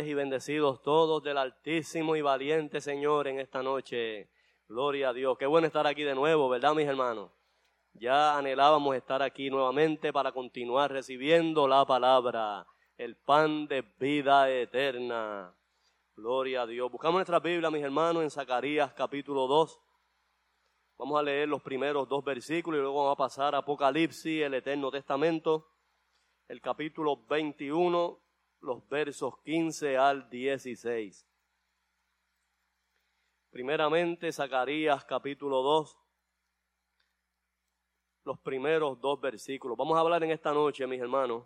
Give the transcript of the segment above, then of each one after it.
Y bendecidos todos del Altísimo y Valiente Señor en esta noche. Gloria a Dios. Qué bueno estar aquí de nuevo, ¿verdad, mis hermanos? Ya anhelábamos estar aquí nuevamente para continuar recibiendo la palabra, el pan de vida eterna. Gloria a Dios. Buscamos nuestra Biblia, mis hermanos, en Zacarías capítulo 2. Vamos a leer los primeros dos versículos y luego vamos a pasar a Apocalipsis, el Eterno Testamento, el capítulo 21 los versos 15 al 16. Primeramente, Zacarías capítulo 2, los primeros dos versículos. Vamos a hablar en esta noche, mis hermanos,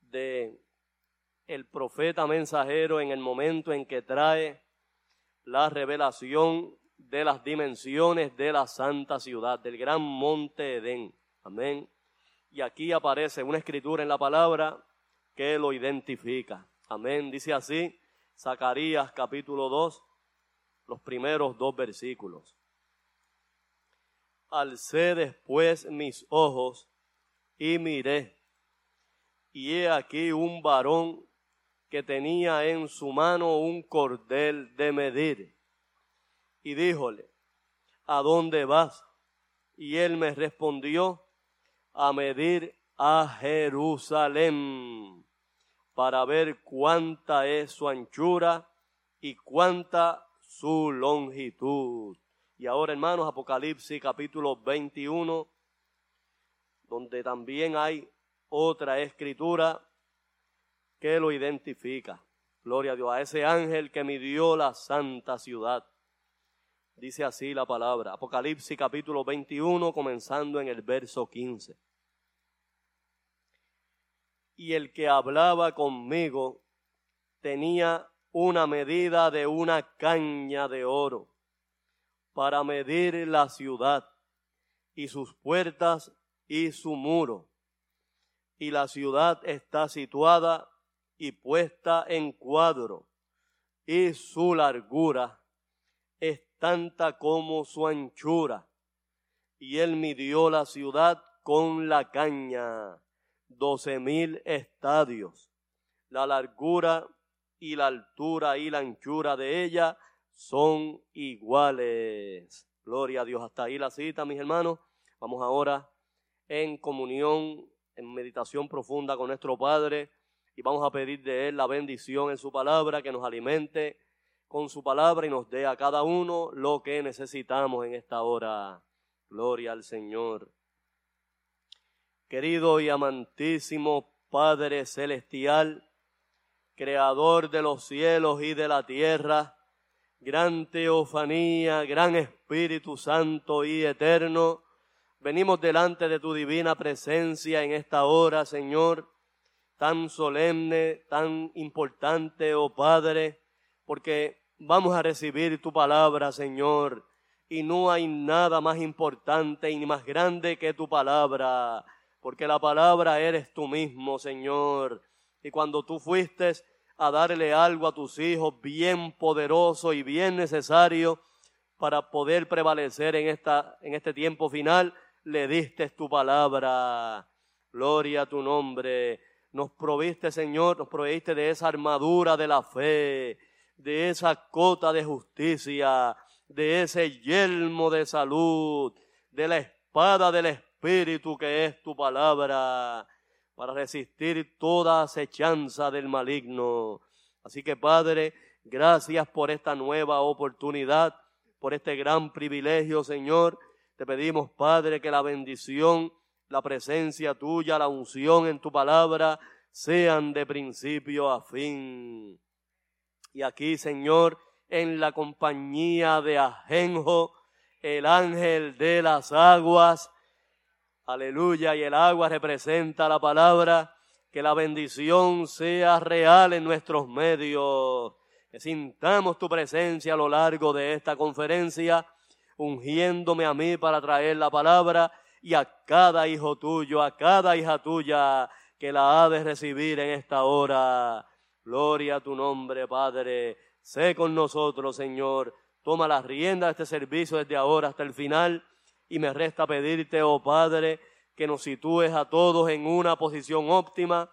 de el profeta mensajero en el momento en que trae la revelación de las dimensiones de la santa ciudad, del gran monte Edén. Amén. Y aquí aparece una escritura en la palabra que lo identifica. Amén. Dice así Zacarías capítulo 2, los primeros dos versículos. Alcé después mis ojos y miré, y he aquí un varón que tenía en su mano un cordel de medir. Y díjole, ¿a dónde vas? Y él me respondió, a medir a Jerusalén para ver cuánta es su anchura y cuánta su longitud. Y ahora, hermanos, Apocalipsis capítulo 21, donde también hay otra escritura que lo identifica. Gloria a Dios, a ese ángel que midió la santa ciudad. Dice así la palabra. Apocalipsis capítulo 21, comenzando en el verso 15. Y el que hablaba conmigo tenía una medida de una caña de oro para medir la ciudad y sus puertas y su muro. Y la ciudad está situada y puesta en cuadro, y su largura es tanta como su anchura. Y él midió la ciudad con la caña, doce mil estadios. La largura y la altura y la anchura de ella son iguales. Gloria a Dios. Hasta ahí la cita, mis hermanos. Vamos ahora en comunión, en meditación profunda con nuestro Padre y vamos a pedir de Él la bendición en su palabra, que nos alimente con su palabra y nos dé a cada uno lo que necesitamos en esta hora. Gloria al Señor. Querido y amantísimo Padre Celestial, Creador de los cielos y de la tierra, gran teofanía, gran Espíritu Santo y eterno, venimos delante de tu divina presencia en esta hora, Señor, tan solemne, tan importante, oh Padre, porque vamos a recibir tu palabra, Señor, y no hay nada más importante y más grande que tu palabra, porque la palabra eres tú mismo, Señor. Y cuando tú fuiste a darle algo a tus hijos bien poderoso y bien necesario para poder prevalecer en, esta, en este tiempo final, le diste tu palabra. Gloria a tu nombre. Nos proviste, Señor, nos proviste de esa armadura de la fe de esa cota de justicia, de ese yelmo de salud, de la espada del Espíritu que es tu palabra, para resistir toda acechanza del maligno. Así que Padre, gracias por esta nueva oportunidad, por este gran privilegio, Señor. Te pedimos, Padre, que la bendición, la presencia tuya, la unción en tu palabra, sean de principio a fin. Y aquí, Señor, en la compañía de Ajenjo, el ángel de las aguas, aleluya, y el agua representa la palabra, que la bendición sea real en nuestros medios, que sintamos tu presencia a lo largo de esta conferencia, ungiéndome a mí para traer la palabra y a cada hijo tuyo, a cada hija tuya que la ha de recibir en esta hora. Gloria a tu nombre, Padre. Sé con nosotros, Señor. Toma las riendas de este servicio desde ahora hasta el final. Y me resta pedirte, oh Padre, que nos sitúes a todos en una posición óptima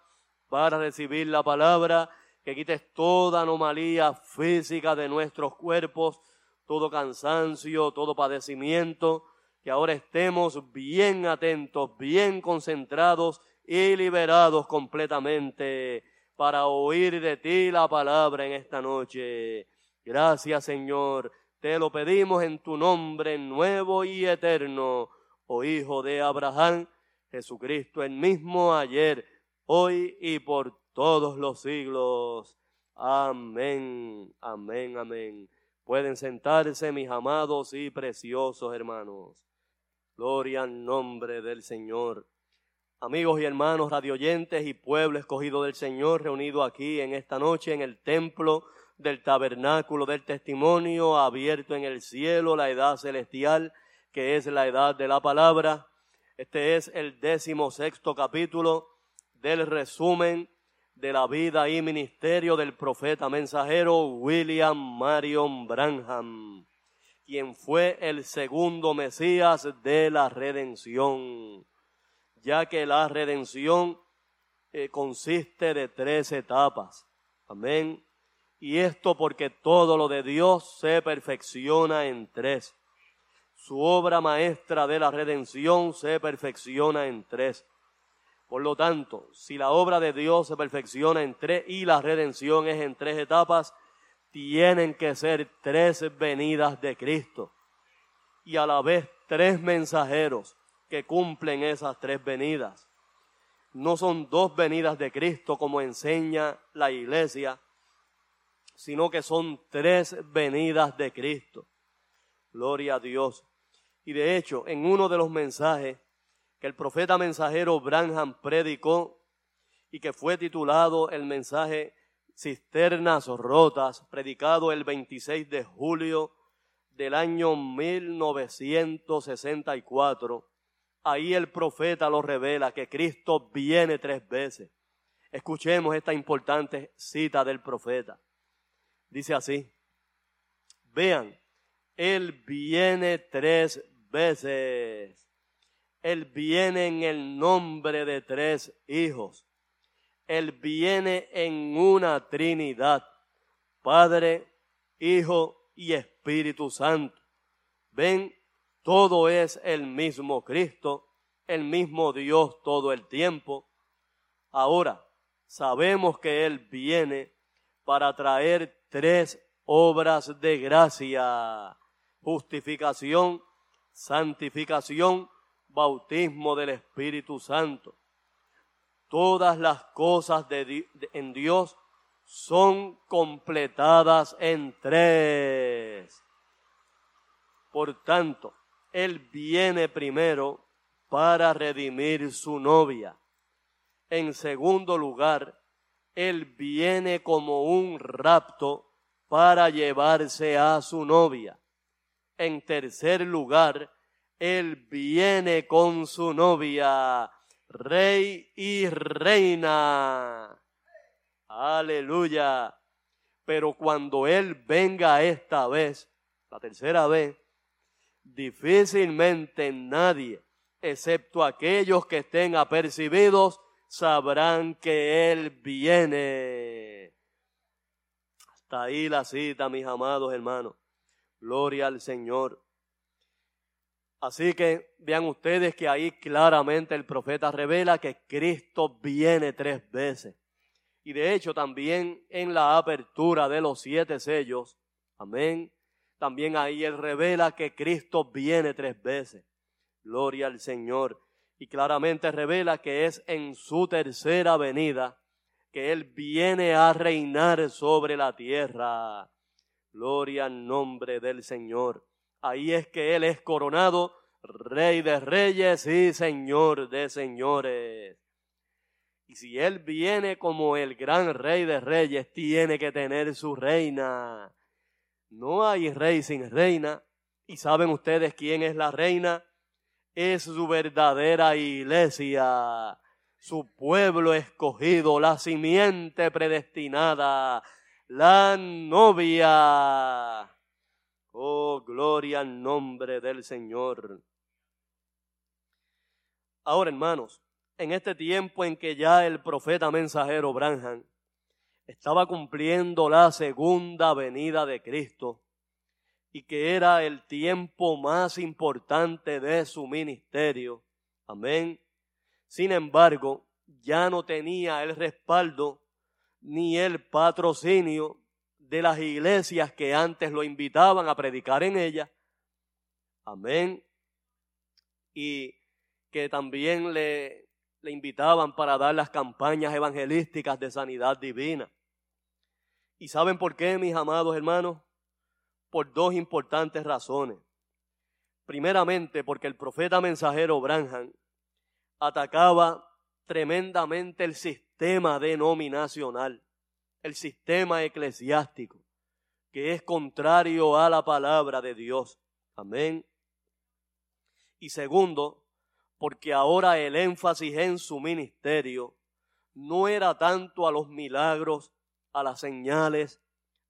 para recibir la palabra, que quites toda anomalía física de nuestros cuerpos, todo cansancio, todo padecimiento, que ahora estemos bien atentos, bien concentrados y liberados completamente para oír de ti la palabra en esta noche. Gracias Señor, te lo pedimos en tu nombre nuevo y eterno, oh Hijo de Abraham, Jesucristo el mismo ayer, hoy y por todos los siglos. Amén, amén, amén. Pueden sentarse mis amados y preciosos hermanos. Gloria al nombre del Señor. Amigos y hermanos radioyentes y pueblo escogido del Señor reunido aquí en esta noche en el templo del tabernáculo del testimonio abierto en el cielo, la edad celestial, que es la edad de la palabra. Este es el décimo sexto capítulo del resumen de la vida y ministerio del profeta mensajero William Marion Branham, quien fue el segundo Mesías de la redención ya que la redención eh, consiste de tres etapas. Amén. Y esto porque todo lo de Dios se perfecciona en tres. Su obra maestra de la redención se perfecciona en tres. Por lo tanto, si la obra de Dios se perfecciona en tres y la redención es en tres etapas, tienen que ser tres venidas de Cristo y a la vez tres mensajeros que cumplen esas tres venidas. No son dos venidas de Cristo como enseña la iglesia, sino que son tres venidas de Cristo. Gloria a Dios. Y de hecho, en uno de los mensajes que el profeta mensajero Branham predicó y que fue titulado el mensaje Cisternas Rotas, predicado el 26 de julio del año 1964, ahí el profeta lo revela que Cristo viene tres veces. Escuchemos esta importante cita del profeta. Dice así, vean, Él viene tres veces. Él viene en el nombre de tres hijos. Él viene en una Trinidad, Padre, Hijo y Espíritu Santo. Ven, todo es el mismo Cristo, el mismo Dios todo el tiempo. Ahora, sabemos que Él viene para traer tres obras de gracia, justificación, santificación, bautismo del Espíritu Santo. Todas las cosas en Dios son completadas en tres. Por tanto, Él viene primero para redimir su novia. En segundo lugar, Él viene como un rapto para llevarse a su novia. En tercer lugar, Él viene con su novia, rey y reina. Aleluya. Pero cuando Él venga esta vez, la tercera vez, difícilmente nadie, excepto aquellos que estén apercibidos, sabrán que Él viene. Hasta ahí la cita, mis amados hermanos. Gloria al Señor. Así que vean ustedes que ahí claramente el profeta revela que Cristo viene tres veces. Y de hecho también en la apertura de los siete sellos, amén, también ahí él revela que Cristo viene tres veces. Gloria al Señor. Y claramente revela que es en su tercera venida que Él viene a reinar sobre la tierra. Gloria al nombre del Señor. Ahí es que Él es coronado Rey de reyes y Señor de señores. Y si Él viene como el gran Rey de reyes, tiene que tener su reina. No hay rey sin reina. ¿Y saben ustedes quién es la reina? Es su verdadera iglesia, su pueblo escogido, la simiente predestinada, la novia. Oh, gloria al nombre del Señor. Ahora, hermanos, en este tiempo en que ya el profeta mensajero Branham estaba cumpliendo la segunda venida de Cristo y que era el tiempo más importante de su ministerio. Amén. Sin embargo, ya no tenía el respaldo ni el patrocinio de las iglesias que antes lo invitaban a predicar en ella. Amén. Y que también le, le invitaban para dar las campañas evangelísticas de sanidad divina. ¿Y saben por qué, mis amados hermanos? Por dos importantes razones. Primeramente, porque el profeta mensajero Branham atacaba tremendamente el sistema denominacional, el sistema eclesiástico, que es contrario a la palabra de Dios. Amén. Y segundo, porque ahora el énfasis en su ministerio no era tanto a los milagros, a las señales,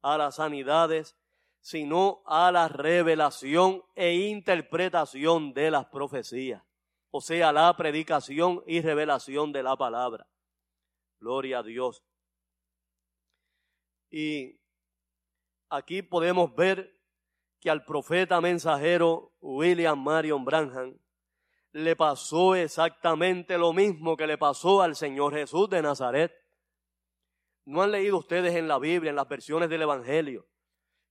a las sanidades, sino a la revelación e interpretación de las profecías, o sea, la predicación y revelación de la palabra. Gloria a Dios. Y aquí podemos ver que al profeta mensajero William Marion Branham le pasó exactamente lo mismo que le pasó al Señor Jesús de Nazaret. ¿No han leído ustedes en la Biblia, en las versiones del Evangelio,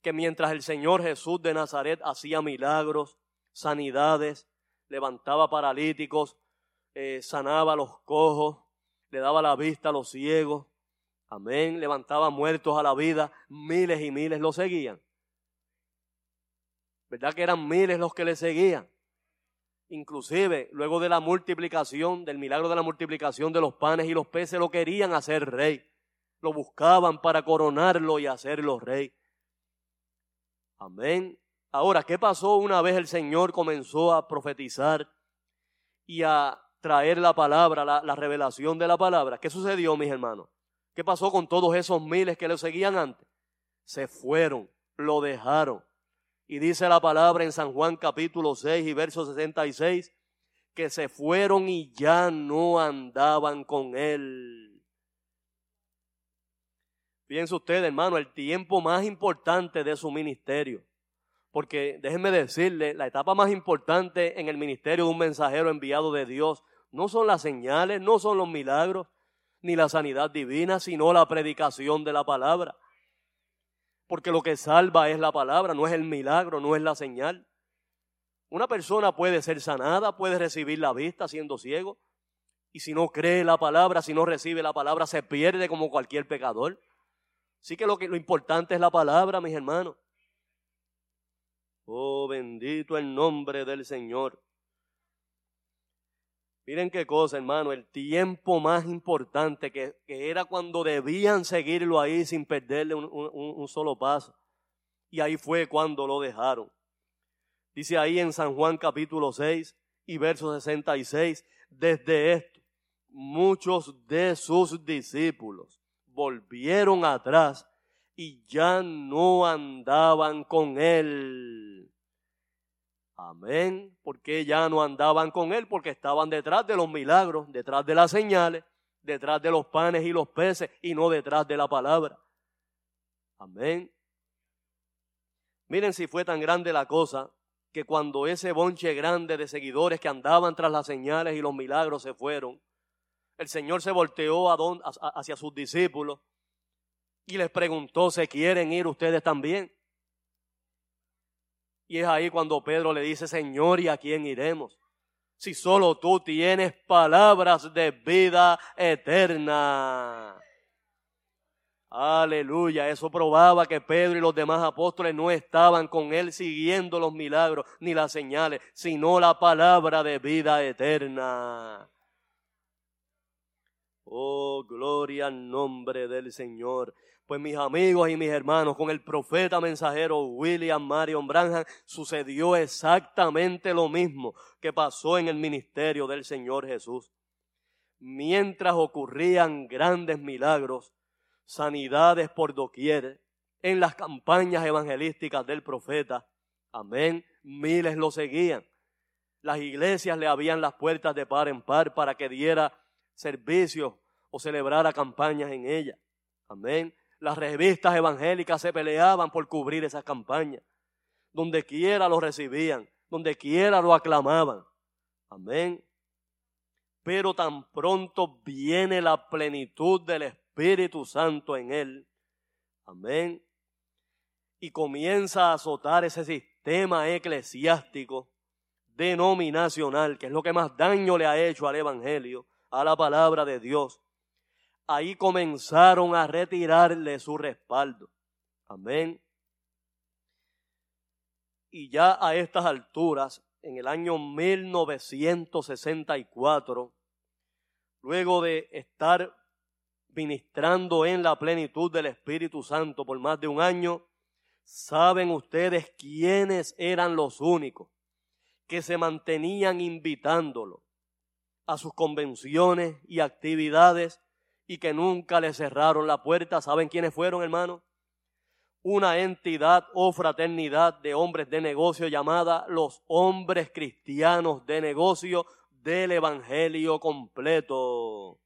que mientras el Señor Jesús de Nazaret hacía milagros, sanidades, levantaba paralíticos, eh, sanaba los cojos, le daba la vista a los ciegos, amén, levantaba muertos a la vida, miles y miles lo seguían? ¿Verdad que eran miles los que le seguían? Inclusive, luego de la multiplicación, del milagro de la multiplicación de los panes y los peces, lo querían hacer rey. Lo buscaban para coronarlo y hacerlo rey. Amén. Ahora, ¿qué pasó una vez el Señor comenzó a profetizar y a traer la palabra, la, la, revelación de la palabra? ¿Qué sucedió, mis hermanos? ¿Qué pasó con todos esos miles que lo seguían antes? Se fueron, lo dejaron. Y dice la palabra en San Juan capítulo 6 y verso 66, que se fueron y ya no andaban con él. Piense usted, hermano, el tiempo más importante de su ministerio. Porque déjenme decirle, la etapa más importante en el ministerio de un mensajero enviado de Dios no son las señales, no son los milagros, ni la sanidad divina, sino la predicación de la palabra. Porque lo que salva es la palabra, no es el milagro, no es la señal. Una persona puede ser sanada, puede recibir la vista siendo ciego. Y si no cree la palabra, si no recibe la palabra, se pierde como cualquier pecador. Así que lo, que, lo importante es la palabra, mis hermanos. Oh, bendito el nombre del Señor. Miren qué cosa, hermano, el tiempo más importante que, era cuando debían seguirlo ahí sin perderle un, un, solo paso. Y ahí fue cuando lo dejaron. Dice ahí en San Juan capítulo 6 y verso 66, desde esto, muchos de sus discípulos volvieron atrás y ya no andaban con él. Amén. Porque ya no andaban con él, porque estaban detrás de los milagros, detrás de las señales, detrás de los panes y los peces y no detrás de la palabra. Amén. Miren si fue tan grande la cosa que cuando ese bonche grande de seguidores que andaban tras las señales y los milagros se fueron, el Señor se volteó hacia sus discípulos y les preguntó, ¿se quieren ir ustedes también? Y es ahí cuando Pedro le dice, Señor, ¿y a quién iremos? Si solo tú tienes palabras de vida eterna. Aleluya, eso probaba que Pedro y los demás apóstoles no estaban con él siguiendo los milagros ni las señales, sino la palabra de vida eterna. Oh, gloria al nombre del Señor. Pues mis amigos y mis hermanos, con el profeta mensajero William Marion Branham sucedió exactamente lo mismo que pasó en el ministerio del Señor Jesús. Mientras ocurrían grandes milagros, sanidades por doquier, en las campañas evangelísticas del profeta, amén, miles lo seguían. Las iglesias le abrían las puertas de par en par para que diera servicios o celebrara campañas en ella. Amén. Las revistas evangélicas se peleaban por cubrir esas campañas. Donde quiera lo recibían, donde quiera lo aclamaban. Amén. Pero tan pronto viene la plenitud del Espíritu Santo en él. Amén. Y comienza a azotar ese sistema eclesiástico denominacional, que es lo que más daño le ha hecho al Evangelio, a la palabra de Dios ahí comenzaron a retirarle su respaldo. Amén. Y ya a estas alturas, en el año 1964, luego de estar ministrando en la plenitud del Espíritu Santo por más de un año, ¿saben ustedes quiénes eran los únicos que se mantenían invitándolo a sus convenciones y actividades y que nunca le cerraron la puerta. ¿Saben quiénes fueron, hermanos? Una entidad o fraternidad de hombres de negocio llamada los hombres cristianos de negocio del Evangelio completo.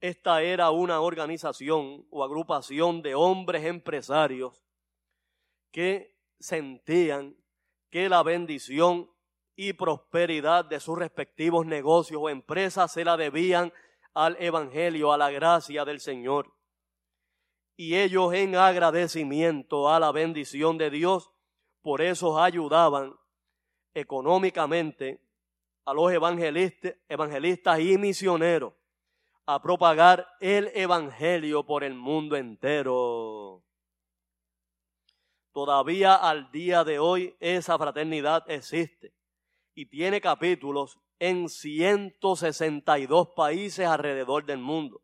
Esta era una organización o agrupación de hombres empresarios que sentían que la bendición y prosperidad de sus respectivos negocios o empresas se la debían al Evangelio, a la gracia del Señor. Y ellos en agradecimiento a la bendición de Dios, por eso ayudaban económicamente a los evangelistas, evangelistas y misioneros a propagar el Evangelio por el mundo entero. Todavía al día de hoy esa fraternidad existe y tiene capítulos en 162 países alrededor del mundo,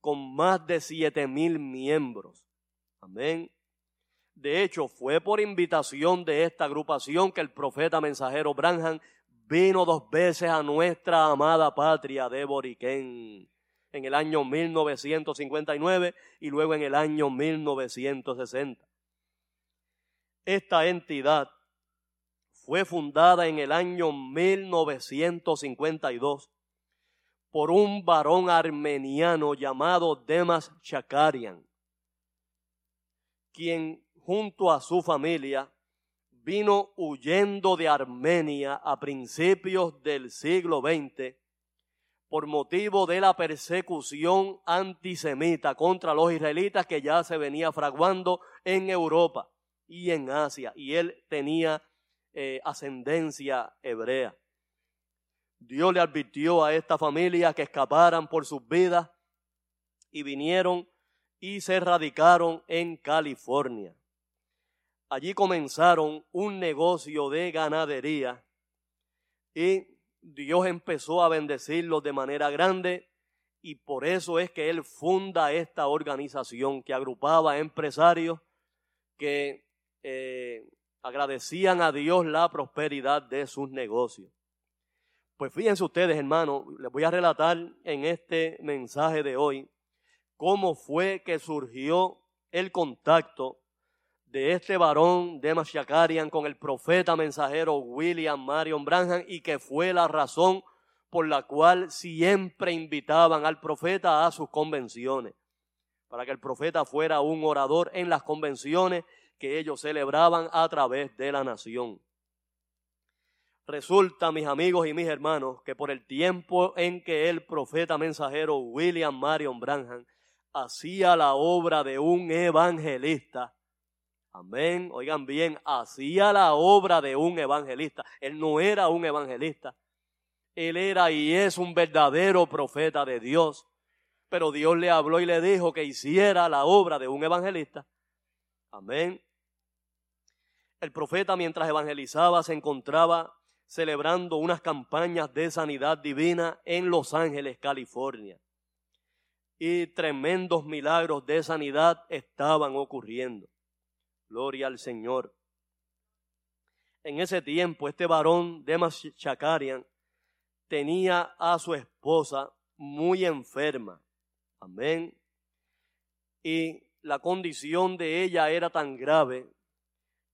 con más de 7 mil miembros. Amén. De hecho, fue por invitación de esta agrupación que el profeta mensajero Branham vino dos veces a nuestra amada patria de Boriquén en el año 1959 y luego en el año 1960. Esta entidad fue fundada en el año 1952 por un varón armeniano llamado Demas Chakarian, quien junto a su familia vino huyendo de Armenia a principios del siglo XX por motivo de la persecución antisemita contra los israelitas que ya se venía fraguando en Europa y en Asia, y él tenía eh, ascendencia hebrea. Dios le advirtió a esta familia que escaparan por sus vidas y vinieron y se radicaron en California. Allí comenzaron un negocio de ganadería y Dios empezó a bendecirlos de manera grande y por eso es que Él funda esta organización que agrupaba empresarios que eh, agradecían a Dios la prosperidad de sus negocios. Pues fíjense ustedes, hermanos, les voy a relatar en este mensaje de hoy cómo fue que surgió el contacto de este varón de Shakarian con el profeta mensajero William Marion Branham y que fue la razón por la cual siempre invitaban al profeta a sus convenciones, para que el profeta fuera un orador en las convenciones que ellos celebraban a través de la nación. Resulta, mis amigos y mis hermanos, que por el tiempo en que el profeta mensajero William Marion Branham hacía la obra de un evangelista, Amén. Oigan bien, hacía la obra de un evangelista. Él no era un evangelista. Él era y es un verdadero profeta de Dios. Pero Dios le habló y le dijo que hiciera la obra de un evangelista. Amén. El profeta mientras evangelizaba se encontraba celebrando unas campañas de sanidad divina en Los Ángeles, California. Y tremendos milagros de sanidad estaban ocurriendo. Gloria al Señor. En ese tiempo, este varón, Demas Chakarian, tenía a su esposa muy enferma. Amén. Y la condición de ella era tan grave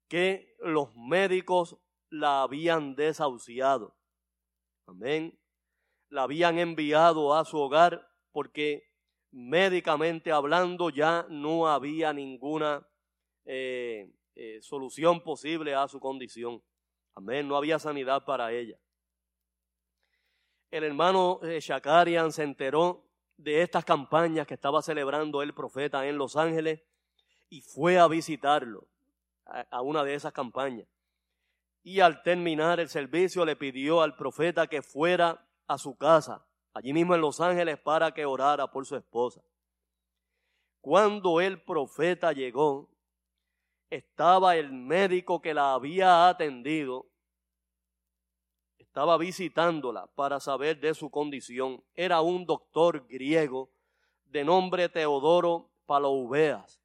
que los médicos la habían desahuciado. Amén. La habían enviado a su hogar porque médicamente hablando ya no había ninguna eh, eh, solución posible a su condición. Amén, no había sanidad para ella. El hermano eh, Shakarian se enteró de estas campañas que estaba celebrando el profeta en Los Ángeles y fue a visitarlo a una de esas campañas. Y al terminar el servicio le pidió al profeta que fuera a su casa, allí mismo en Los Ángeles, para que orara por su esposa. Cuando el profeta llegó, estaba el médico que la había atendido, estaba visitándola para saber de su condición. Era un doctor griego de nombre Teodoro Paloubeas.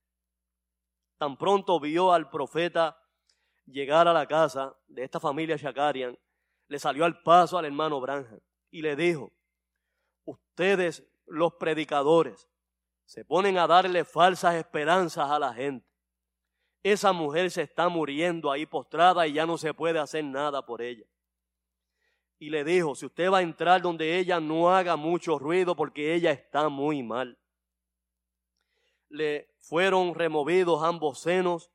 Tan pronto vio al profeta llegar a la casa de esta familia Shakarian, le salió al paso al hermano Branham y le dijo, ustedes los predicadores se ponen a darle falsas esperanzas a la gente. Esa mujer se está muriendo ahí postrada y ya no se puede hacer nada por ella. Y le dijo, si usted va a entrar donde ella, no haga mucho ruido porque ella está muy mal. Le fueron removidos ambos senos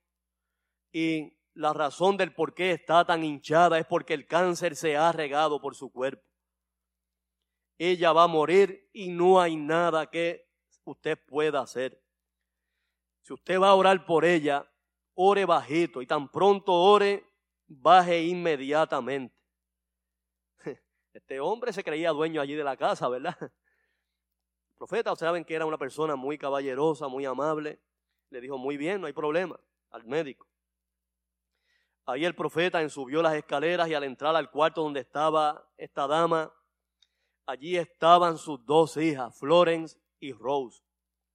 y la razón del por qué está tan hinchada es porque el cáncer se ha regado por su cuerpo. Ella va a morir y no hay nada que usted pueda hacer. Si usted va a orar por ella, ore bajito y tan pronto ore, baje inmediatamente. Este hombre se creía dueño allí de la casa, ¿verdad? Profeta, saben que era una persona muy caballerosa, muy amable. Le dijo, muy bien, no hay problema, al médico. Ahí el profeta subió las escaleras y al entrar al cuarto donde estaba esta dama, allí estaban sus dos hijas, Florence y Rose.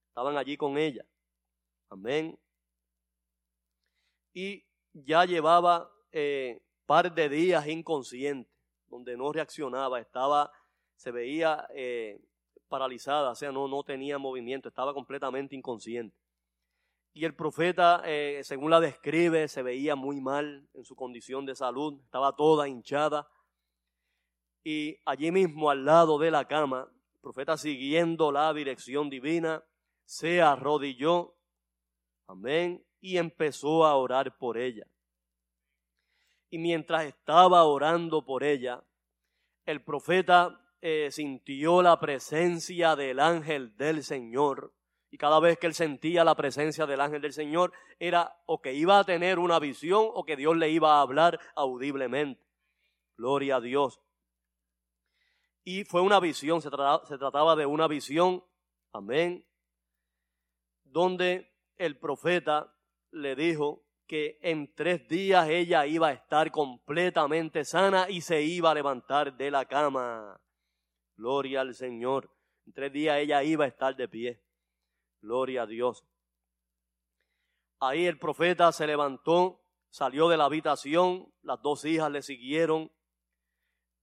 Estaban allí con ella. Amén. Y ya llevaba eh, par de días inconsciente, donde no reaccionaba, estaba, se veía eh, paralizada, o sea, no, no tenía movimiento, estaba completamente inconsciente. Y el profeta, eh, según la describe, se veía muy mal en su condición de salud, estaba toda hinchada. Y allí mismo, al lado de la cama, el profeta siguiendo la dirección divina, se arrodilló, amén, y empezó a orar por ella. Y mientras estaba orando por ella, el profeta eh, sintió la presencia del ángel del Señor y cada vez que él sentía la presencia del ángel del Señor, era o que iba a tener una visión o que Dios le iba a hablar audiblemente. Gloria a Dios. Y fue una visión, se se trataba de una visión, amén, donde el profeta le dijo que en tres días ella iba a estar completamente sana y se iba a levantar de la cama. Gloria al Señor. En tres días ella iba a estar de pie. Gloria a Dios. Ahí el profeta se levantó, salió de la habitación, las dos hijas le siguieron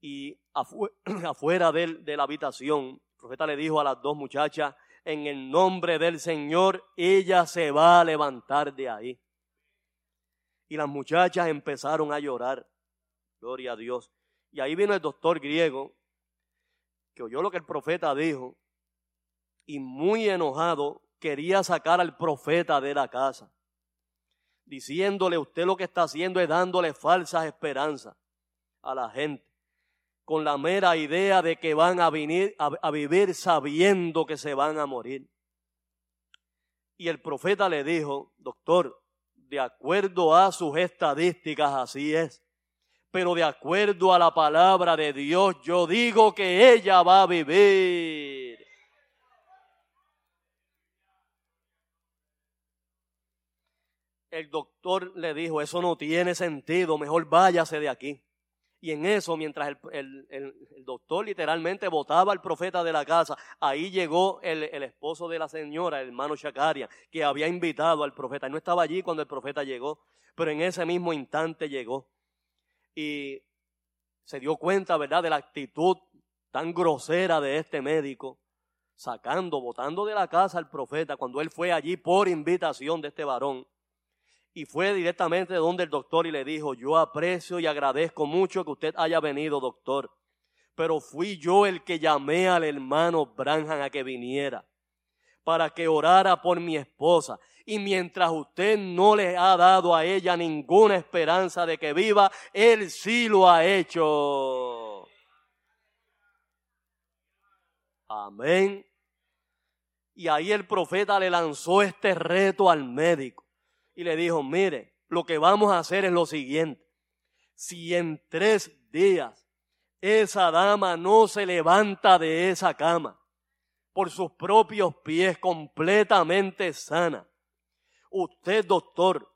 y afuera de, la habitación, el profeta le dijo a las dos muchachas, en el nombre del Señor, ella se va a levantar de ahí. Y las muchachas empezaron a llorar. Gloria a Dios. Y ahí vino el doctor griego, que lo que el profeta dijo, y muy enojado quería sacar al profeta de la casa, diciéndole, usted lo que está haciendo es dándole falsas esperanzas a la gente, con la mera idea de que van a, venir, a, vivir sabiendo que se van a morir. Y el profeta le dijo, doctor, de acuerdo a sus estadísticas, así es. Pero de acuerdo a la palabra de Dios, yo digo que ella va a vivir. el doctor le dijo, eso no tiene sentido, mejor váyase de aquí. Y en eso, mientras el, doctor literalmente votaba al profeta de la casa, ahí llegó el, esposo de la señora, el hermano Shakaria, que había invitado al profeta. no estaba allí cuando el profeta llegó, pero en ese mismo instante llegó. Y se dio cuenta, ¿verdad?, de la actitud tan grosera de este médico, sacando, votando de la casa al profeta cuando él fue allí por invitación de este varón y fue directamente donde el doctor y le dijo, yo aprecio y agradezco mucho que usted haya venido, doctor, pero fui yo el que llamé al hermano Branham a que viniera para que orara por mi esposa. Y mientras usted no le ha dado a ella ninguna esperanza de que viva, él sí lo ha hecho. Amén. Y ahí el profeta le lanzó este reto al médico y le dijo, mire, lo que vamos a hacer es lo siguiente. Si en tres días esa dama no se levanta de esa cama por sus propios pies completamente sana, usted doctor,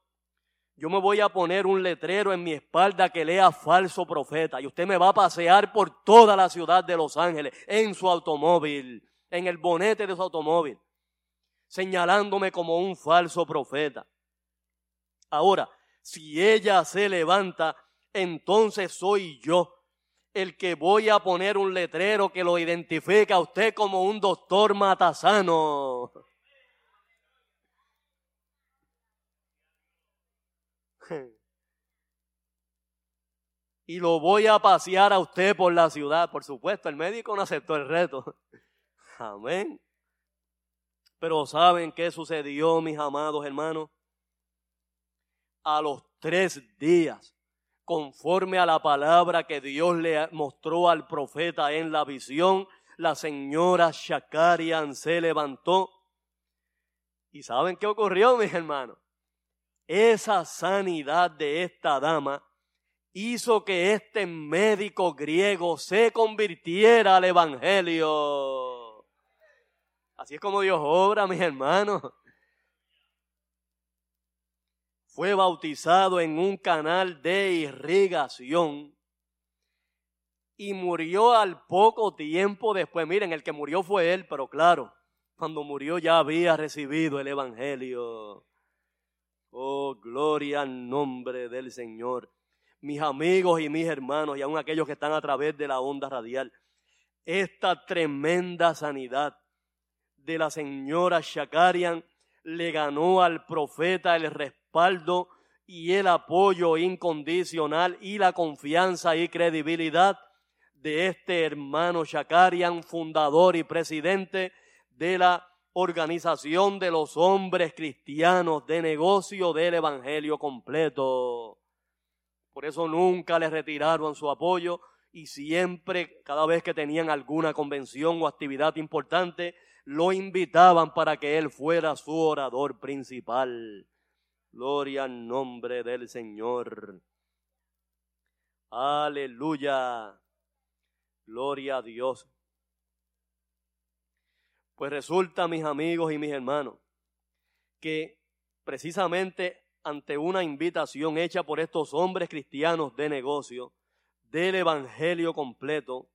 yo me voy a poner un letrero en mi espalda que lea falso profeta y usted me va a pasear por toda la ciudad de Los Ángeles en su automóvil, en el bonete de su automóvil, señalándome como un falso profeta. Ahora, si ella se levanta, entonces soy yo el que voy a poner un letrero que lo identifica a usted como un doctor matasano. Y lo voy a pasear a usted por la ciudad. Por supuesto, el médico no aceptó el reto. Amén. Pero ¿saben qué sucedió, mis amados hermanos? a los tres días, conforme a la palabra que Dios le mostró al profeta en la visión, la señora Shakarian se levantó. ¿Y saben qué ocurrió, mis hermanos? Esa sanidad de esta dama hizo que este médico griego se convirtiera al Evangelio. Así es como Dios obra, mis hermanos. Fue bautizado en un canal de irrigación y murió al poco tiempo después. Miren, el que murió fue él, pero claro, cuando murió ya había recibido el Evangelio. Oh, gloria al nombre del Señor. Mis amigos y mis hermanos, y aun aquellos que están a través de la onda radial, esta tremenda sanidad de la señora Shakarian le ganó al profeta el y el apoyo incondicional y la confianza y credibilidad de este hermano Shakarian, fundador y presidente de la Organización de los Hombres Cristianos de Negocio del Evangelio Completo. Por eso nunca le retiraron su apoyo y siempre, cada vez que tenían alguna convención o actividad importante, lo invitaban para que él fuera su orador principal. Gloria al nombre del Señor. Aleluya. Gloria a Dios. Pues resulta, mis amigos y mis hermanos, que precisamente ante una invitación hecha por estos hombres cristianos de negocio del Evangelio completo,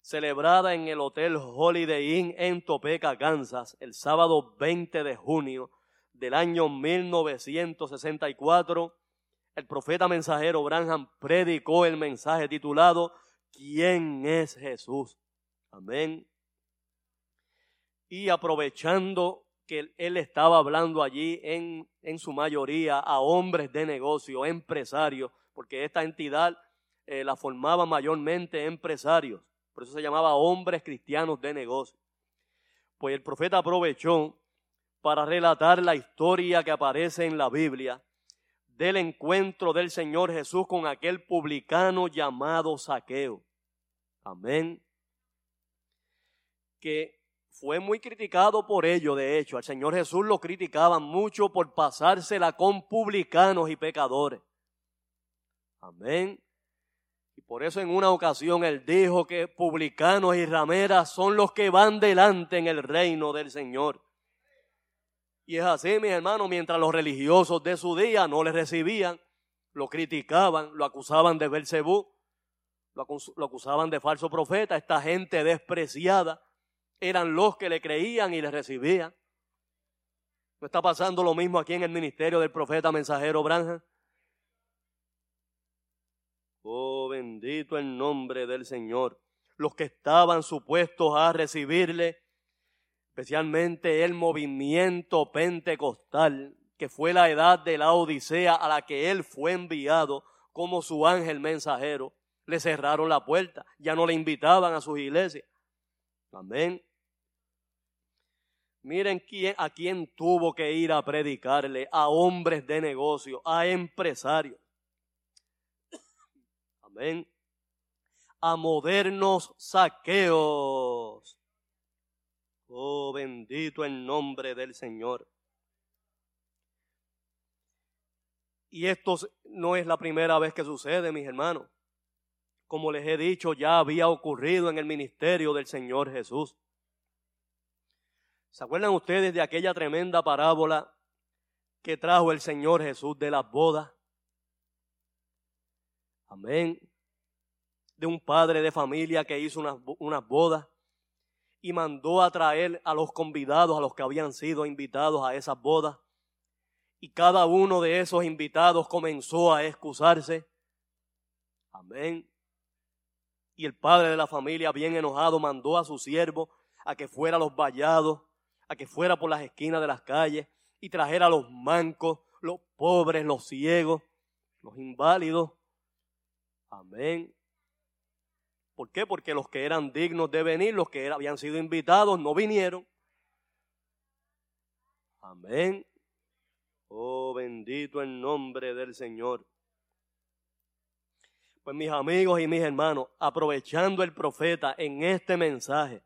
celebrada en el Hotel Holiday Inn en Topeka, Kansas, el sábado 20 de junio del año 1964, el profeta mensajero Branham predicó el mensaje titulado ¿Quién es Jesús? Amén. Y aprovechando que él estaba hablando allí en, en su mayoría a hombres de negocio, empresarios, porque esta entidad eh, la formaba mayormente empresarios, por eso se llamaba hombres cristianos de negocio. Pues el profeta aprovechó para relatar la historia que aparece en la Biblia del encuentro del Señor Jesús con aquel publicano llamado Saqueo. Amén. Que fue muy criticado por ello, de hecho. Al Señor Jesús lo criticaban mucho por pasársela con publicanos y pecadores. Amén. Y por eso en una ocasión él dijo que publicanos y rameras son los que van delante en el reino del Señor. Y es así, mis hermanos, mientras los religiosos de su día no le recibían, lo criticaban, lo acusaban de Belcebú, lo acusaban de falso profeta, esta gente despreciada, eran los que le creían y le recibían. ¿No está pasando lo mismo aquí en el ministerio del profeta mensajero Branja? Oh, bendito el nombre del Señor. Los que estaban supuestos a recibirle especialmente el movimiento pentecostal, que fue la edad de la Odisea a la que él fue enviado como su ángel mensajero, le cerraron la puerta, ya no le invitaban a sus iglesias. Amén. Miren quién, a quién tuvo que ir a predicarle, a hombres de negocio, a empresarios. Amén. A modernos saqueos Oh, bendito el nombre del Señor. Y esto no es la primera vez que sucede, mis hermanos. Como les he dicho, ya había ocurrido en el ministerio del Señor Jesús. ¿Se acuerdan ustedes de aquella tremenda parábola que trajo el Señor Jesús de las bodas? Amén. De un padre de familia que hizo unas, unas bodas y mandó a traer a los convidados, a los que habían sido invitados a esas bodas. Y cada uno de esos invitados comenzó a excusarse. Amén. Y el padre de la familia, bien enojado, mandó a su siervo a que fuera a los vallados, a que fuera por las esquinas de las calles y trajera a los mancos, los pobres, los ciegos, los inválidos. Amén. ¿Por qué? Porque los que eran dignos de venir, los que habían sido invitados, no vinieron. Amén. Oh, bendito el nombre del Señor. Pues mis amigos y mis hermanos, aprovechando el profeta en este mensaje,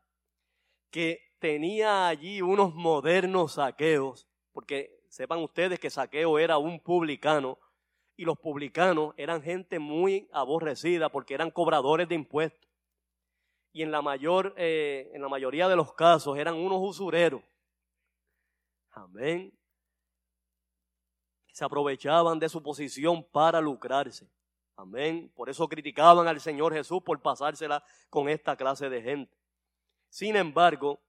que tenía allí unos modernos saqueos, porque sepan ustedes que saqueo era un publicano, y los publicanos eran gente muy aborrecida porque eran cobradores de impuestos. Y en la, mayor, eh, en la mayoría de los casos eran unos usureros. Amén. Se aprovechaban de su posición para lucrarse. Amén. Por eso criticaban al Señor Jesús por pasársela con esta clase de gente. Sin embargo,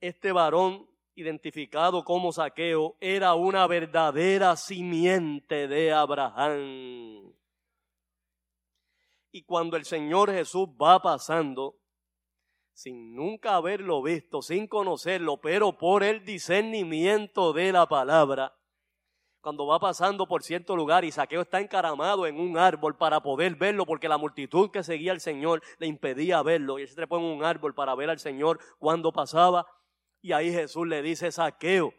este varón identificado como saqueo era una verdadera simiente de Abraham. Y cuando el Señor Jesús va pasando, sin nunca haberlo visto, sin conocerlo, pero por el discernimiento de la palabra, cuando va pasando por cierto lugar y Saqueo está encaramado en un árbol para poder verlo, porque la multitud que seguía al Señor le impedía verlo, y él se trepó en un árbol para ver al Señor cuando pasaba, y ahí Jesús le dice, Saqueo,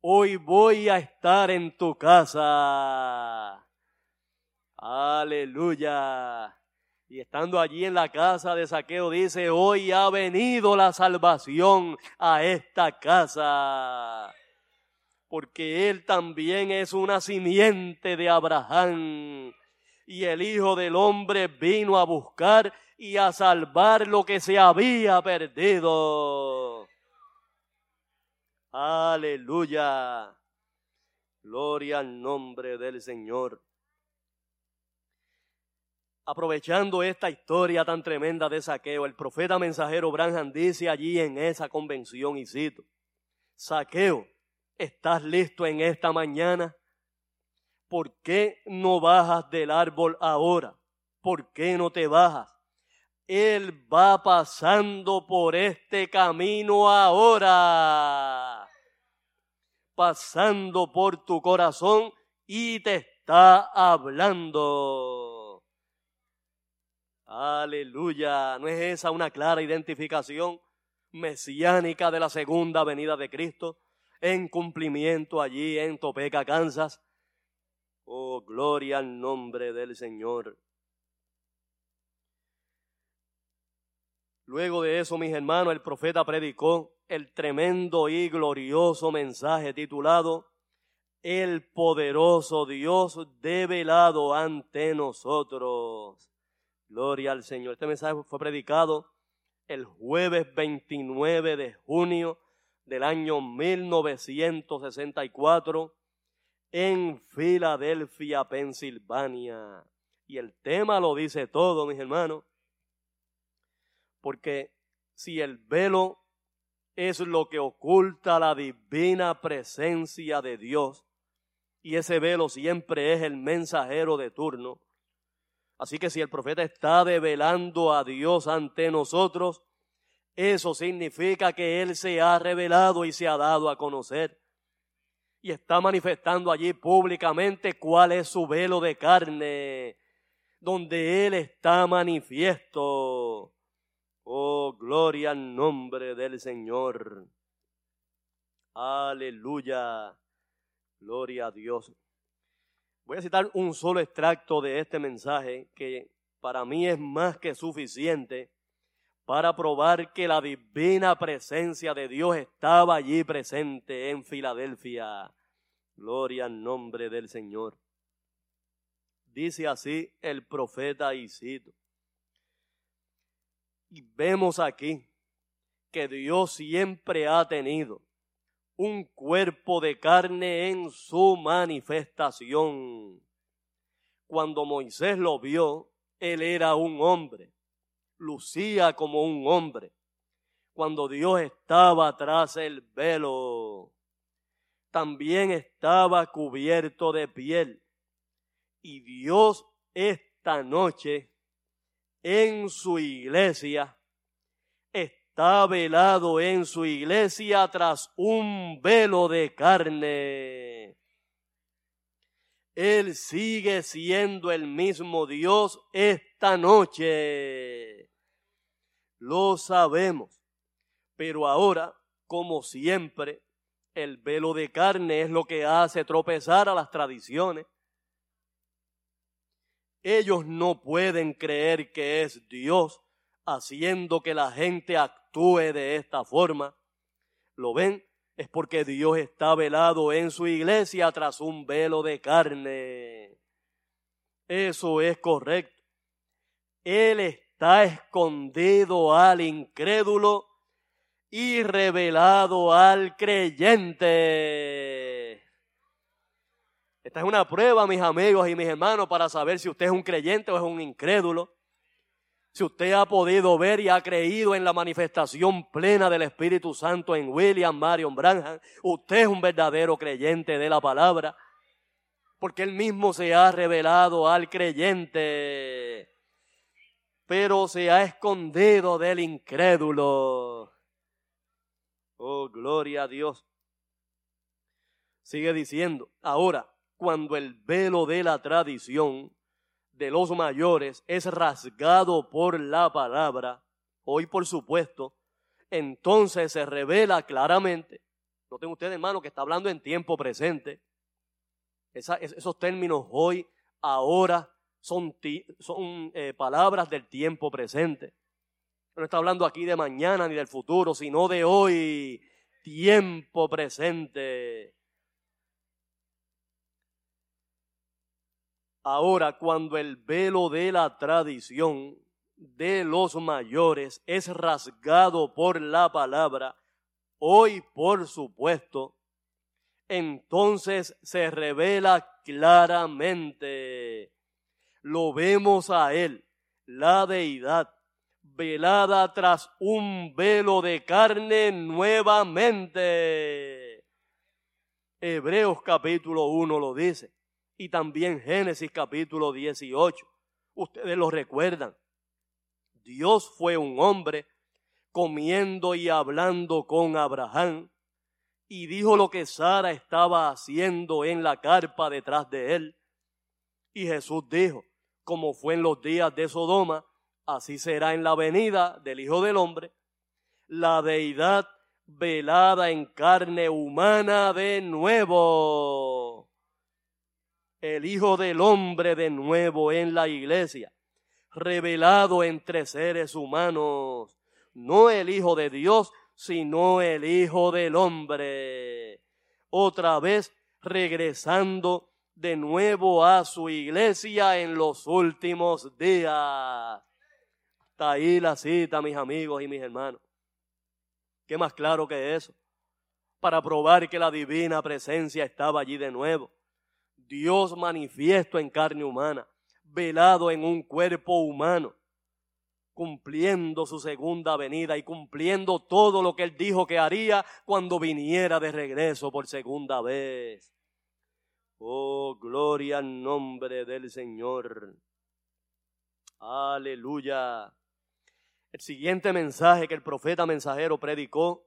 hoy voy a estar en tu casa. Aleluya. Y estando allí en la casa de Saqueo dice, hoy ha venido la salvación a esta casa porque él también es una simiente de Abraham. Y el Hijo del Hombre vino a buscar y a salvar lo que se había perdido. Aleluya. Gloria al nombre del Señor. Aprovechando esta historia tan tremenda de saqueo, el profeta mensajero Branham dice allí en esa convención, y cito, saqueo ¿Estás listo en esta mañana? ¿Por qué no bajas del árbol ahora? ¿Por qué no te bajas? Él va pasando por este camino ahora, pasando por tu corazón y te está hablando. Aleluya. ¿No es esa una clara identificación mesiánica de la segunda venida de Cristo? en cumplimiento allí en Topeka, Kansas. Oh, gloria al nombre del Señor. Luego de eso, mis hermanos, el profeta predicó el tremendo y glorioso mensaje titulado El poderoso Dios develado ante nosotros. Gloria al Señor. Este mensaje fue predicado el jueves 29 de junio del año 1964 en Filadelfia, Pensilvania. Y el tema lo dice todo, mis hermanos, porque si el velo es lo que oculta la divina presencia de Dios, y ese velo siempre es el mensajero de turno, así que si el profeta está develando a Dios ante nosotros, eso significa que Él se ha revelado y se ha dado a conocer. Y está manifestando allí públicamente cuál es su velo de carne, donde Él está manifiesto. Oh, gloria al nombre del Señor. Aleluya. Gloria a Dios. Voy a citar un solo extracto de este mensaje que para mí es más que suficiente para probar que la divina presencia de Dios estaba allí presente en Filadelfia. Gloria al nombre del Señor. Dice así el profeta Isidro. Y vemos aquí que Dios siempre ha tenido un cuerpo de carne en su manifestación. Cuando Moisés lo vio, él era un hombre lucía como un hombre. Cuando Dios estaba tras el velo, también estaba cubierto de piel. Y Dios esta noche en su iglesia está velado en su iglesia tras un velo de carne. Él sigue siendo el mismo Dios esta noche lo sabemos. Pero ahora, como siempre, el velo de carne es lo que hace tropezar a las tradiciones. Ellos no pueden creer que es Dios haciendo que la gente actúe de esta forma. ¿Lo ven? Es porque Dios está velado en su iglesia tras un velo de carne. Eso es correcto. Él está escondido al incrédulo y revelado al creyente. Esta es una prueba, mis amigos y mis hermanos, para saber si usted es un creyente o es un incrédulo. Si usted ha podido ver y ha creído en la manifestación plena del Espíritu Santo en William Marion Branham, usted es un verdadero creyente de la palabra, porque él mismo se ha revelado al creyente, pero se ha escondido del incrédulo. Oh, gloria a Dios. Sigue diciendo, ahora, cuando el velo de la tradición de los mayores es rasgado por la palabra, hoy por supuesto, entonces se revela claramente, noten ustedes hermano que está hablando en tiempo presente, esos términos hoy, ahora, son, son eh, palabras del tiempo presente. No está hablando aquí de mañana ni del futuro, sino de hoy, tiempo presente. Ahora, cuando el velo de la tradición de los mayores es rasgado por la palabra, hoy por supuesto, entonces se revela claramente. Lo vemos a Él, la deidad, velada tras un velo de carne nuevamente. Hebreos capítulo 1 lo dice y también Génesis capítulo 18. Ustedes lo recuerdan. Dios fue un hombre comiendo y hablando con Abraham y dijo lo que Sara estaba haciendo en la carpa detrás de él. Y Jesús dijo, como fue en los días de Sodoma, así será en la venida del Hijo del Hombre. La deidad velada en carne humana de nuevo el Hijo del Hombre de nuevo en la iglesia, revelado entre seres humanos, no el Hijo de Dios, sino el Hijo del Hombre. Otra vez regresando de nuevo a su iglesia en los últimos días. Está ahí la cita, mis amigos y mis hermanos. ¿Qué más claro que eso? Para probar que la divina presencia estaba allí de nuevo Dios manifiesto en carne humana, velado en un cuerpo humano, cumpliendo su segunda venida y cumpliendo todo lo que él dijo que haría cuando viniera de regreso por segunda vez. Oh, gloria al nombre del Señor. Aleluya. El siguiente mensaje que el profeta mensajero predicó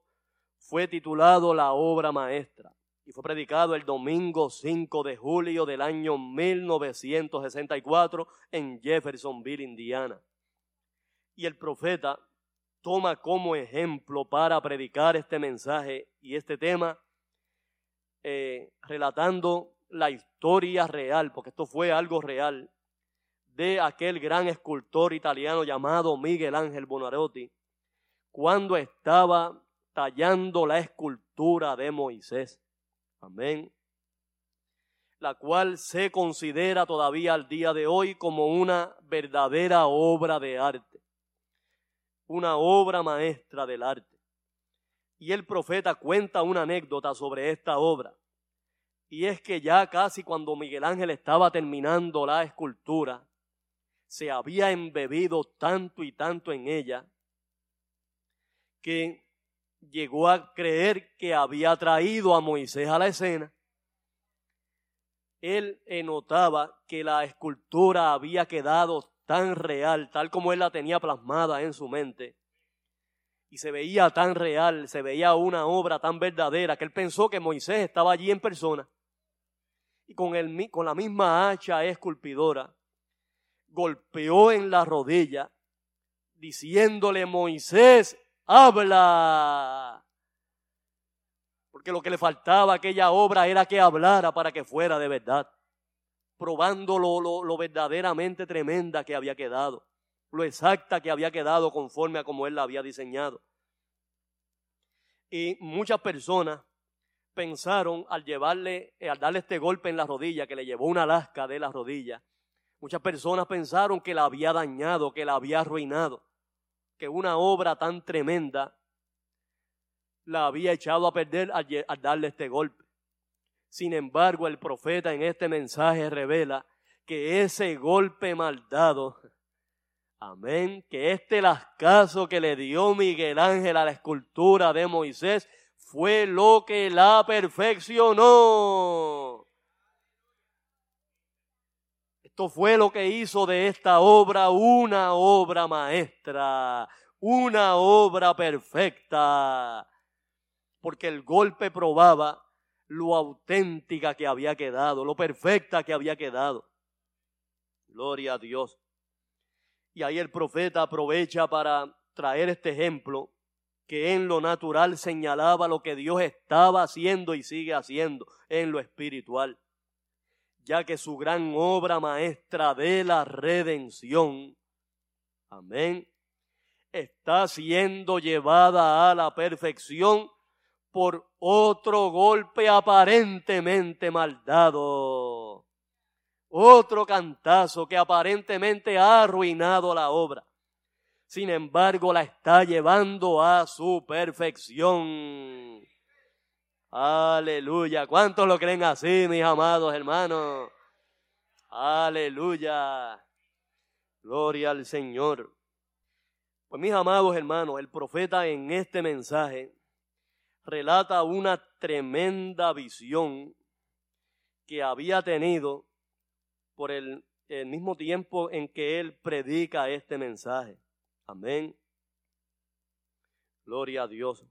fue titulado La obra maestra y fue predicado el domingo 5 de julio del año 1964 en Jeffersonville, Indiana. Y el profeta toma como ejemplo para predicar este mensaje y este tema, eh, relatando la historia real, porque esto fue algo real, de aquel gran escultor italiano llamado Miguel Ángel Bonarotti, cuando estaba tallando la escultura de Moisés. Amén. La cual se considera todavía al día de hoy como una verdadera obra de arte. Una obra maestra del arte. Y el profeta cuenta una anécdota sobre esta obra. Y es que ya casi cuando Miguel Ángel estaba terminando la escultura, se había embebido tanto y tanto en ella que llegó a creer que había traído a Moisés a la escena, él notaba que la escultura había quedado tan real, tal como él la tenía plasmada en su mente, y se veía tan real, se veía una obra tan verdadera, que él pensó que Moisés estaba allí en persona, y con, el, con la misma hacha esculpidora, golpeó en la rodilla, diciéndole, Moisés, habla. Porque lo que le faltaba a aquella obra era que hablara para que fuera de verdad, probando lo, lo, verdaderamente tremenda que había quedado, lo exacta que había quedado conforme a como él la había diseñado. Y muchas personas pensaron al llevarle, al darle este golpe en la rodilla, que le llevó una lasca de la rodilla, muchas personas pensaron que la había dañado, que la había arruinado que una obra tan tremenda la había echado a perder al, darle este golpe. Sin embargo, el profeta en este mensaje revela que ese golpe mal dado, amén, que este lascazo que le dio Miguel Ángel a la escultura de Moisés fue lo que la perfeccionó. Esto fue lo que hizo de esta obra una obra maestra, una obra perfecta, porque el golpe probaba lo auténtica que había quedado, lo perfecta que había quedado. Gloria a Dios. Y ahí el profeta aprovecha para traer este ejemplo que en lo natural señalaba lo que Dios estaba haciendo y sigue haciendo en lo espiritual, ya que su gran obra maestra de la redención, amén, está siendo llevada a la perfección por otro golpe aparentemente maldado otro cantazo que aparentemente ha arruinado la obra. Sin embargo, la está llevando a su perfección. Aleluya. ¿Cuántos lo creen así, mis amados hermanos? Aleluya. Gloria al Señor. Pues mis amados hermanos, el profeta en este mensaje relata una tremenda visión que había tenido por el, mismo tiempo en que Él predica este mensaje. Amén. Gloria a Dios.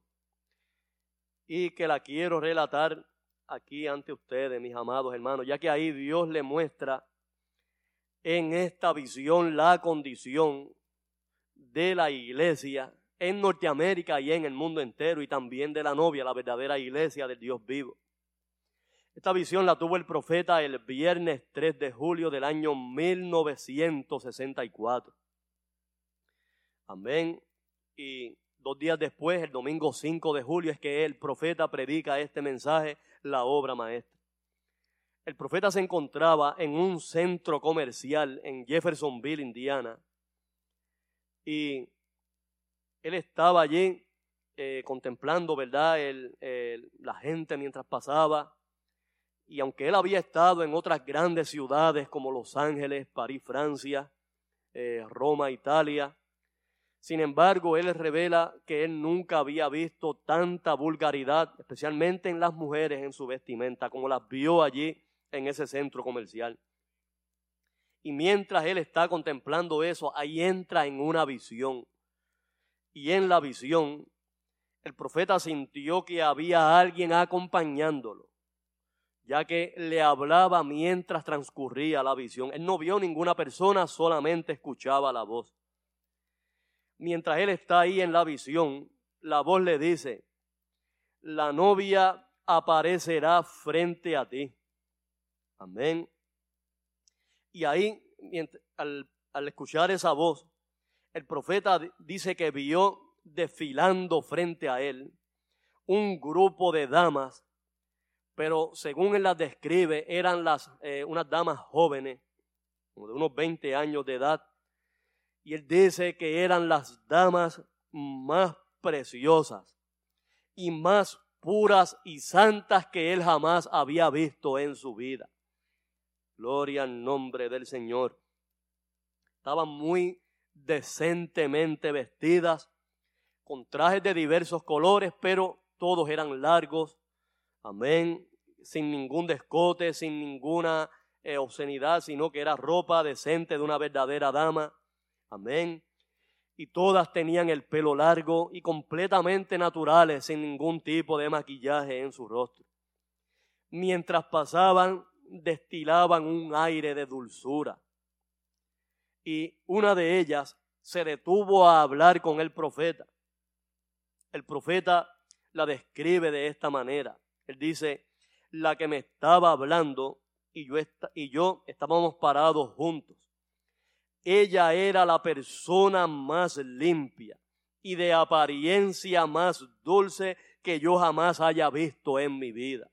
Y que la quiero relatar aquí ante ustedes, mis amados hermanos, ya que ahí Dios le muestra en esta visión la condición de la iglesia en Norteamérica y en el mundo entero y también de la novia, la verdadera iglesia del Dios vivo. Esta visión la tuvo el profeta el viernes 3 de julio del año 1964. Amén. Y dos días después, el domingo 5 de julio, es que el profeta predica este mensaje, la obra maestra. El profeta se encontraba en un centro comercial en Jeffersonville, Indiana. Y él estaba allí eh, contemplando, ¿verdad?, la gente mientras pasaba y aunque él había estado en otras grandes ciudades como Los Ángeles, París, Francia, eh, Roma, Italia, sin embargo, él revela que él nunca había visto tanta vulgaridad, especialmente en las mujeres en su vestimenta, como las vio allí en ese centro comercial. Y mientras él está contemplando eso, ahí entra en una visión. Y en la visión, el profeta sintió que había alguien acompañándolo ya que le hablaba mientras transcurría la visión. Él no vio ninguna persona, solamente escuchaba la voz. Mientras él está ahí en la visión, la voz le dice, la novia aparecerá frente a ti. Amén. Y ahí, al, escuchar esa voz, el profeta dice que vio desfilando frente a él un grupo de damas pero según él las describe, eran eh, unas damas jóvenes, como de unos 20 años de edad, y él dice que eran las damas más preciosas y más puras y santas que él jamás había visto en su vida. Gloria al nombre del Señor. Estaban muy decentemente vestidas, con trajes de diversos colores, pero todos eran largos, Amén. Sin ningún descote, sin ninguna eh, obscenidad, sino que era ropa decente de una verdadera dama. Amén. Y todas tenían el pelo largo y completamente naturales, sin ningún tipo de maquillaje en su rostro. Mientras pasaban, destilaban un aire de dulzura. Y una de ellas se detuvo a hablar con el profeta. El profeta la describe de esta manera. Él dice, la que me estaba hablando y yo, y yo estábamos parados juntos. Ella era la persona más limpia y de apariencia más dulce que yo jamás haya visto en mi vida.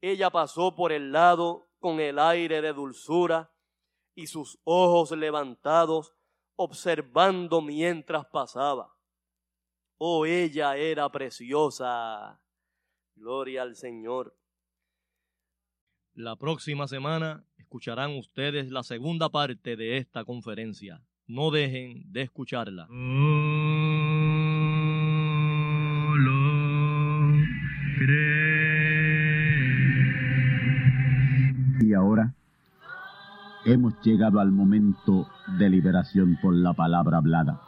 Ella pasó por el lado con el aire de dulzura y sus ojos levantados observando mientras pasaba. Oh, ella era preciosa. Gloria al Señor. La próxima semana escucharán ustedes la segunda parte de esta conferencia. No dejen de escucharla. Y ahora hemos llegado al momento de liberación por la palabra hablada.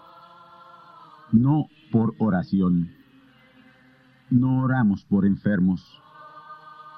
No por oración. No oramos por enfermos.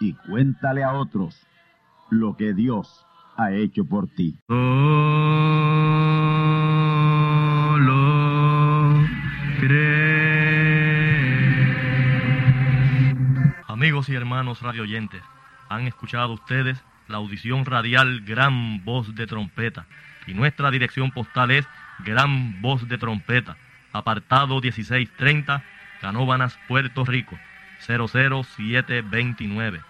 y cuéntale a otros lo que Dios ha hecho por ti. Amigos y hermanos radioyentes, han escuchado ustedes la audición radial Gran Voz de Trompeta y nuestra dirección postal es Gran Voz de Trompeta, apartado 1630 Canóbanas, Puerto Rico, 00729.